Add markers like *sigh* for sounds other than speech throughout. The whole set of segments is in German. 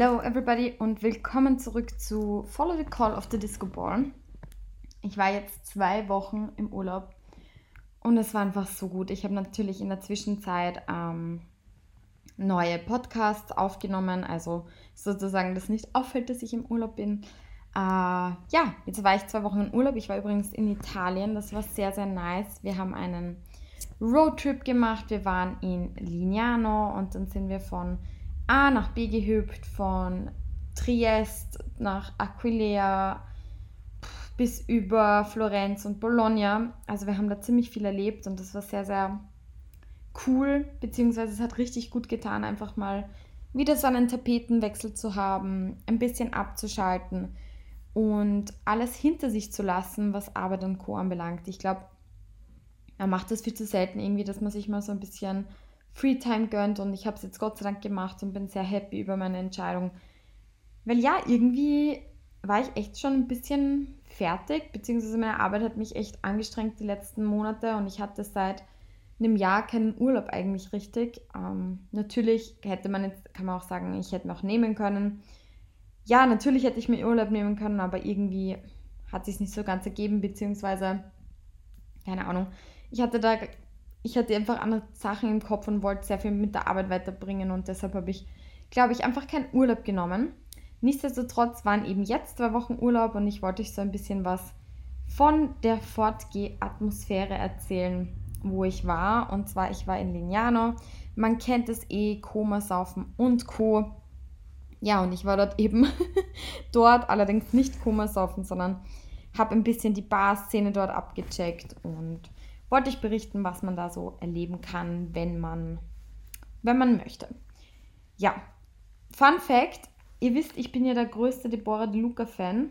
Hello everybody und willkommen zurück zu Follow the Call of the Disco Ball. Ich war jetzt zwei Wochen im Urlaub und es war einfach so gut. Ich habe natürlich in der Zwischenzeit ähm, neue Podcasts aufgenommen, also sozusagen, dass nicht auffällt, dass ich im Urlaub bin. Äh, ja, jetzt war ich zwei Wochen im Urlaub. Ich war übrigens in Italien. Das war sehr, sehr nice. Wir haben einen Roadtrip gemacht. Wir waren in Lignano und dann sind wir von A nach B gehüpft, von Triest nach Aquileia bis über Florenz und Bologna. Also wir haben da ziemlich viel erlebt und das war sehr, sehr cool, beziehungsweise es hat richtig gut getan, einfach mal wieder so einen Tapetenwechsel zu haben, ein bisschen abzuschalten und alles hinter sich zu lassen, was Arbeit und Co. anbelangt. Ich glaube, man macht das viel zu selten irgendwie, dass man sich mal so ein bisschen Freetime gönnt und ich habe es jetzt Gott sei Dank gemacht und bin sehr happy über meine Entscheidung. Weil ja, irgendwie war ich echt schon ein bisschen fertig, beziehungsweise meine Arbeit hat mich echt angestrengt die letzten Monate und ich hatte seit einem Jahr keinen Urlaub eigentlich richtig. Ähm, natürlich hätte man jetzt, kann man auch sagen, ich hätte mir auch nehmen können. Ja, natürlich hätte ich mir Urlaub nehmen können, aber irgendwie hat sich nicht so ganz ergeben, beziehungsweise, keine Ahnung, ich hatte da ich hatte einfach andere Sachen im Kopf und wollte sehr viel mit der Arbeit weiterbringen und deshalb habe ich, glaube ich, einfach keinen Urlaub genommen. Nichtsdestotrotz waren eben jetzt zwei Wochen Urlaub und ich wollte euch so ein bisschen was von der Fortgeh-Atmosphäre erzählen, wo ich war. Und zwar, ich war in Lignano. Man kennt es eh, Koma, Saufen und Co. Ja, und ich war dort eben *laughs* dort, allerdings nicht Koma, Saufen, sondern habe ein bisschen die Bar-Szene dort abgecheckt und wollte ich berichten, was man da so erleben kann, wenn man, wenn man möchte. Ja, Fun Fact, ihr wisst, ich bin ja der größte Deborah De Luca-Fan.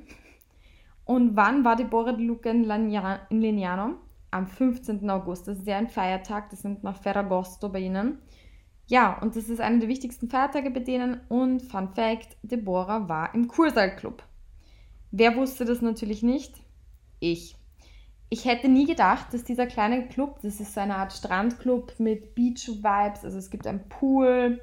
Und wann war Deborah De Luca in, in Lignano? Am 15. August. Das ist ja ein Feiertag, das sind nach Ferragosto bei ihnen. Ja, und das ist einer der wichtigsten Feiertage bei denen. Und Fun Fact, Deborah war im Kursaal-Club. Wer wusste das natürlich nicht? Ich ich hätte nie gedacht, dass dieser kleine Club, das ist so eine Art Strandclub mit Beach-Vibes, also es gibt einen Pool,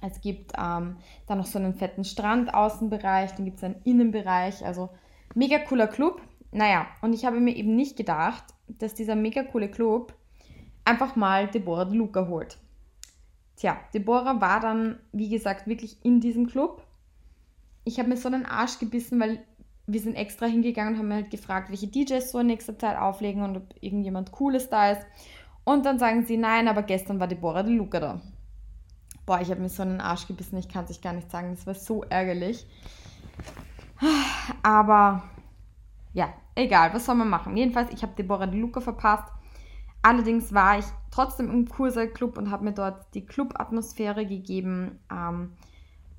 es gibt ähm, dann noch so einen fetten Strandaußenbereich, dann gibt es einen Innenbereich, also mega cooler Club. Naja, und ich habe mir eben nicht gedacht, dass dieser mega coole Club einfach mal Deborah de Luca holt. Tja, Deborah war dann, wie gesagt, wirklich in diesem Club. Ich habe mir so einen Arsch gebissen, weil wir sind extra hingegangen und haben halt gefragt, welche DJs so in nächster Zeit auflegen und ob irgendjemand Cooles da ist. Und dann sagen sie, nein, aber gestern war Deborah de Luca da. Boah, ich habe mir so einen Arsch gebissen, ich kann es euch gar nicht sagen, das war so ärgerlich. Aber ja, egal, was soll man machen? Jedenfalls, ich habe Deborah de Luca verpasst. Allerdings war ich trotzdem im Kursaal Club und habe mir dort die Club-Atmosphäre gegeben. Ähm,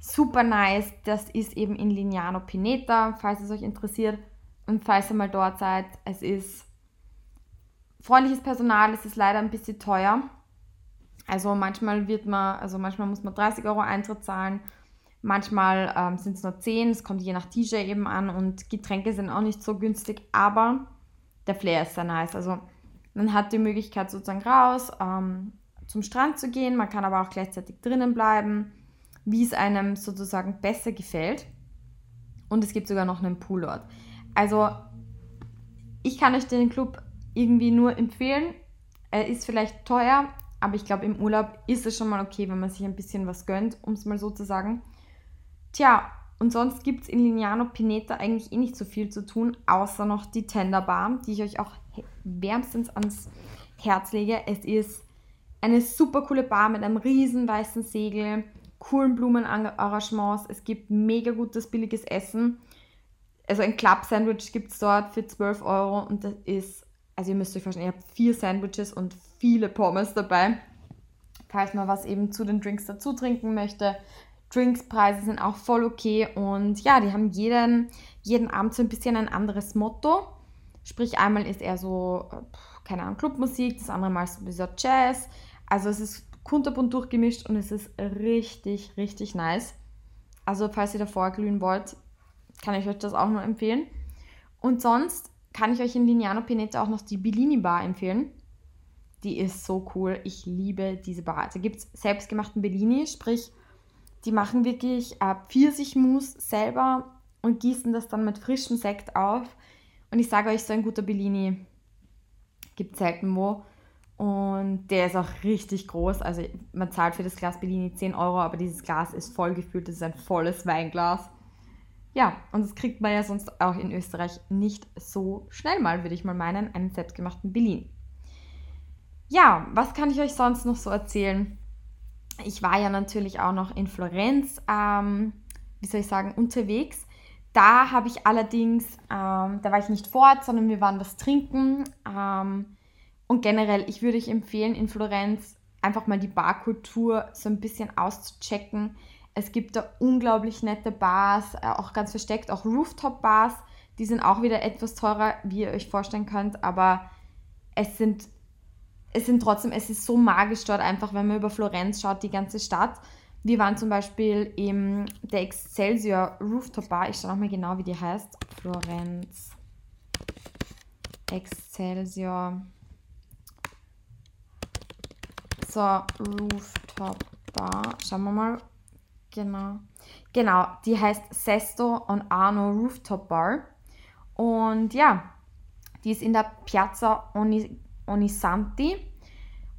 super nice. Das ist eben in Lignano Pineta, falls es euch interessiert. Und falls ihr mal dort seid, es ist freundliches Personal, es ist leider ein bisschen teuer. Also manchmal wird man, also manchmal muss man 30 Euro Eintritt zahlen, manchmal ähm, sind es nur 10, es kommt je nach DJ eben an und Getränke sind auch nicht so günstig, aber der Flair ist sehr nice. Also man hat die Möglichkeit sozusagen raus ähm, zum Strand zu gehen, man kann aber auch gleichzeitig drinnen bleiben wie es einem sozusagen besser gefällt. Und es gibt sogar noch einen Pool dort. Also ich kann euch den Club irgendwie nur empfehlen. Er ist vielleicht teuer, aber ich glaube im Urlaub ist es schon mal okay, wenn man sich ein bisschen was gönnt, um es mal so zu sagen. Tja, und sonst gibt es in Lignano Pineta eigentlich eh nicht so viel zu tun, außer noch die Tender Bar, die ich euch auch wärmstens ans Herz lege. Es ist eine super coole Bar mit einem riesen weißen Segel coolen Blumenarrangements. Es gibt mega gutes, billiges Essen. Also ein Club-Sandwich gibt es dort für 12 Euro und das ist, also ihr müsst euch vorstellen, ihr habt vier Sandwiches und viele Pommes dabei. Falls man was eben zu den Drinks dazu trinken möchte. Drinkspreise sind auch voll okay und ja, die haben jeden, jeden Abend so ein bisschen ein anderes Motto. Sprich, einmal ist eher so, keine Ahnung, Clubmusik, das andere Mal so Jazz. Also es ist kunterbunt durchgemischt und es ist richtig, richtig nice. Also falls ihr davor glühen wollt, kann ich euch das auch nur empfehlen. Und sonst kann ich euch in Lignano Pineta auch noch die Bellini Bar empfehlen. Die ist so cool. Ich liebe diese Bar. Da gibt es selbstgemachten Bellini, sprich, Die machen wirklich äh, Pfirsichmus selber und gießen das dann mit frischem Sekt auf. Und ich sage euch, so ein guter Bellini gibt es selten wo. Und der ist auch richtig groß. Also man zahlt für das Glas Bellini 10 Euro, aber dieses Glas ist voll gefüllt. Das ist ein volles Weinglas. Ja, und das kriegt man ja sonst auch in Österreich nicht so schnell mal, würde ich mal meinen, einen selbstgemachten Bellini. Ja, was kann ich euch sonst noch so erzählen? Ich war ja natürlich auch noch in Florenz, ähm, wie soll ich sagen, unterwegs. Da habe ich allerdings, ähm, da war ich nicht vor Ort, sondern wir waren was trinken. Ähm, und generell, ich würde euch empfehlen, in Florenz einfach mal die Barkultur so ein bisschen auszuchecken. Es gibt da unglaublich nette Bars, äh, auch ganz versteckt, auch Rooftop-Bars. Die sind auch wieder etwas teurer, wie ihr euch vorstellen könnt, aber es sind, es sind trotzdem, es ist so magisch dort einfach, wenn man über Florenz schaut, die ganze Stadt. Wir waren zum Beispiel im der Excelsior Rooftop Bar. Ich schaue nochmal genau, wie die heißt. Florenz. Excelsior. So, Rooftop Bar. Schauen wir mal. Genau. Genau, die heißt Sesto on Arno Rooftop Bar. Und ja, die ist in der Piazza Oni, Onisanti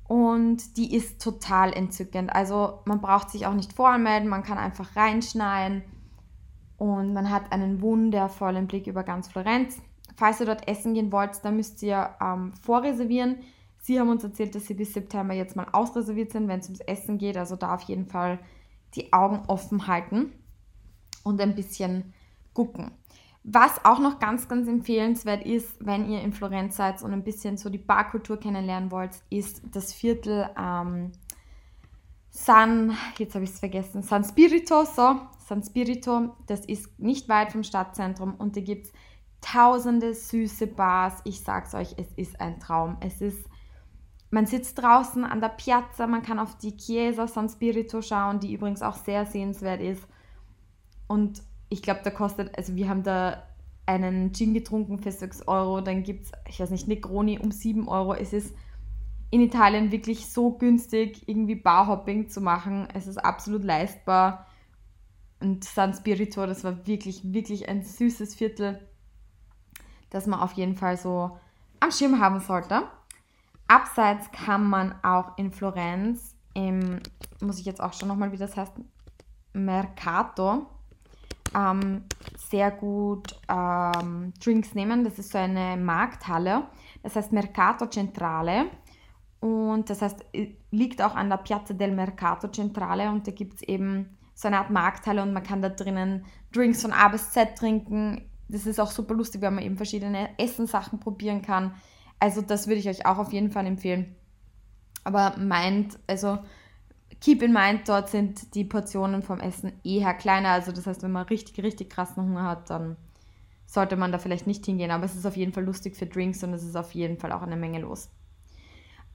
und die ist total entzückend. Also man braucht sich auch nicht voranmelden, man kann einfach reinschneien und man hat einen wundervollen Blick über ganz Florenz. Falls ihr dort essen gehen wollt, dann müsst ihr ähm, vorreservieren. Sie haben uns erzählt, dass sie bis September jetzt mal ausreserviert sind, wenn es ums Essen geht. Also da auf jeden Fall die Augen offen halten und ein bisschen gucken. Was auch noch ganz, ganz empfehlenswert ist, wenn ihr in Florenz seid und ein bisschen so die Barkultur kennenlernen wollt, ist das Viertel ähm, San, jetzt habe ich es vergessen, San Spirito, so, San Spirito, das ist nicht weit vom Stadtzentrum und da gibt es tausende süße Bars. Ich sag's euch, es ist ein Traum. Es ist, man sitzt draußen an der Piazza, man kann auf die Chiesa San Spirito schauen, die übrigens auch sehr sehenswert ist. Und ich glaube, da kostet, also wir haben da einen Gin getrunken für 6 Euro, dann gibt es, ich weiß nicht, Negroni um 7 Euro. Es ist in Italien wirklich so günstig, irgendwie Barhopping zu machen. Es ist absolut leistbar. Und San Spirito, das war wirklich, wirklich ein süßes Viertel, das man auf jeden Fall so am Schirm haben sollte. Abseits kann man auch in Florenz im, muss ich jetzt auch schon nochmal, wie das heißt, Mercato, ähm, sehr gut ähm, Drinks nehmen. Das ist so eine Markthalle, das heißt Mercato Centrale. Und das heißt, liegt auch an der Piazza del Mercato Centrale und da gibt es eben so eine Art Markthalle und man kann da drinnen Drinks von A bis Z trinken. Das ist auch super lustig, weil man eben verschiedene Essenssachen probieren kann. Also das würde ich euch auch auf jeden Fall empfehlen. Aber meint, also keep in mind, dort sind die Portionen vom Essen eher kleiner. Also das heißt, wenn man richtig, richtig krassen Hunger hat, dann sollte man da vielleicht nicht hingehen. Aber es ist auf jeden Fall lustig für Drinks und es ist auf jeden Fall auch eine Menge los.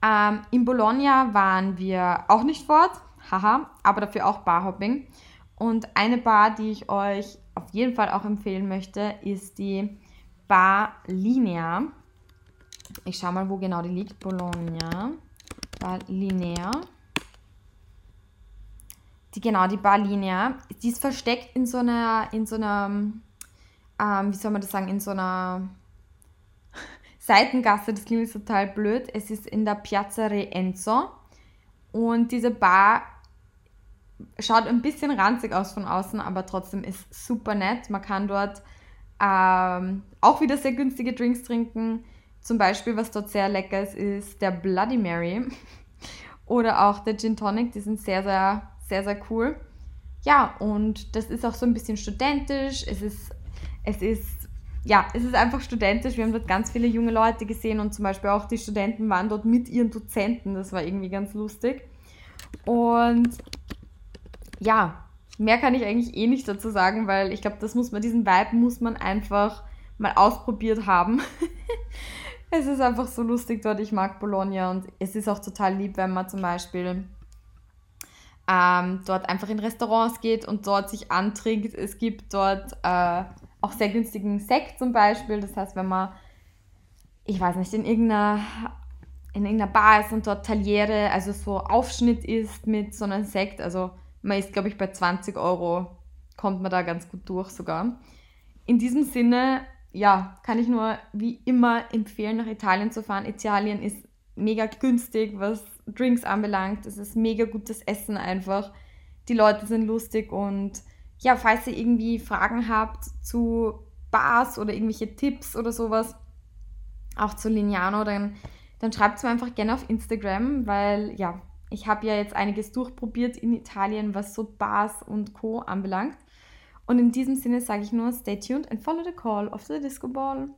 Ähm, in Bologna waren wir auch nicht fort, haha, aber dafür auch Barhopping. Und eine Bar, die ich euch auf jeden Fall auch empfehlen möchte, ist die Bar Linea. Ich schaue mal, wo genau die liegt. Bologna. Bar Linea die genau, die Barlinie, die ist versteckt in so einer, in so einer, ähm, wie soll man das sagen, in so einer Seitengasse, das klingt total blöd. Es ist in der Piazza Rienzo und diese Bar schaut ein bisschen ranzig aus von außen, aber trotzdem ist super nett. Man kann dort ähm, auch wieder sehr günstige Drinks trinken. Zum Beispiel, was dort sehr lecker ist, ist der Bloody Mary *laughs* oder auch der Gin Tonic. Die sind sehr, sehr sehr, sehr cool. Ja, und das ist auch so ein bisschen studentisch. Es ist, es ist, ja, es ist einfach studentisch. Wir haben dort ganz viele junge Leute gesehen und zum Beispiel auch die Studenten waren dort mit ihren Dozenten. Das war irgendwie ganz lustig. Und ja, mehr kann ich eigentlich eh nicht dazu sagen, weil ich glaube, das muss man, diesen Vibe muss man einfach mal ausprobiert haben. *laughs* es ist einfach so lustig dort. Ich mag Bologna und es ist auch total lieb, wenn man zum Beispiel ähm, dort einfach in Restaurants geht und dort sich antrinkt. Es gibt dort äh, auch sehr günstigen Sekt zum Beispiel. Das heißt, wenn man, ich weiß nicht, in irgendeiner, in irgendeiner Bar ist und dort Taliere, also so Aufschnitt ist mit so einem Sekt, also Man ist, glaube ich, bei 20 Euro, kommt man da ganz gut durch sogar. In diesem Sinne, ja, kann ich nur wie immer empfehlen, nach Italien zu fahren. Italien ist mega günstig, was Drinks anbelangt. Es ist mega gutes Essen einfach. Die Leute sind lustig und ja, falls ihr irgendwie Fragen habt zu Bars oder irgendwelche Tipps oder sowas, auch zu Lignano, dann, dann schreibt es mir einfach gerne auf Instagram, weil ja, ich habe ja jetzt einiges durchprobiert in Italien, was so Bars und Co. anbelangt. Und in diesem Sinne sage ich nur, stay tuned and follow the call of the Disco Ball.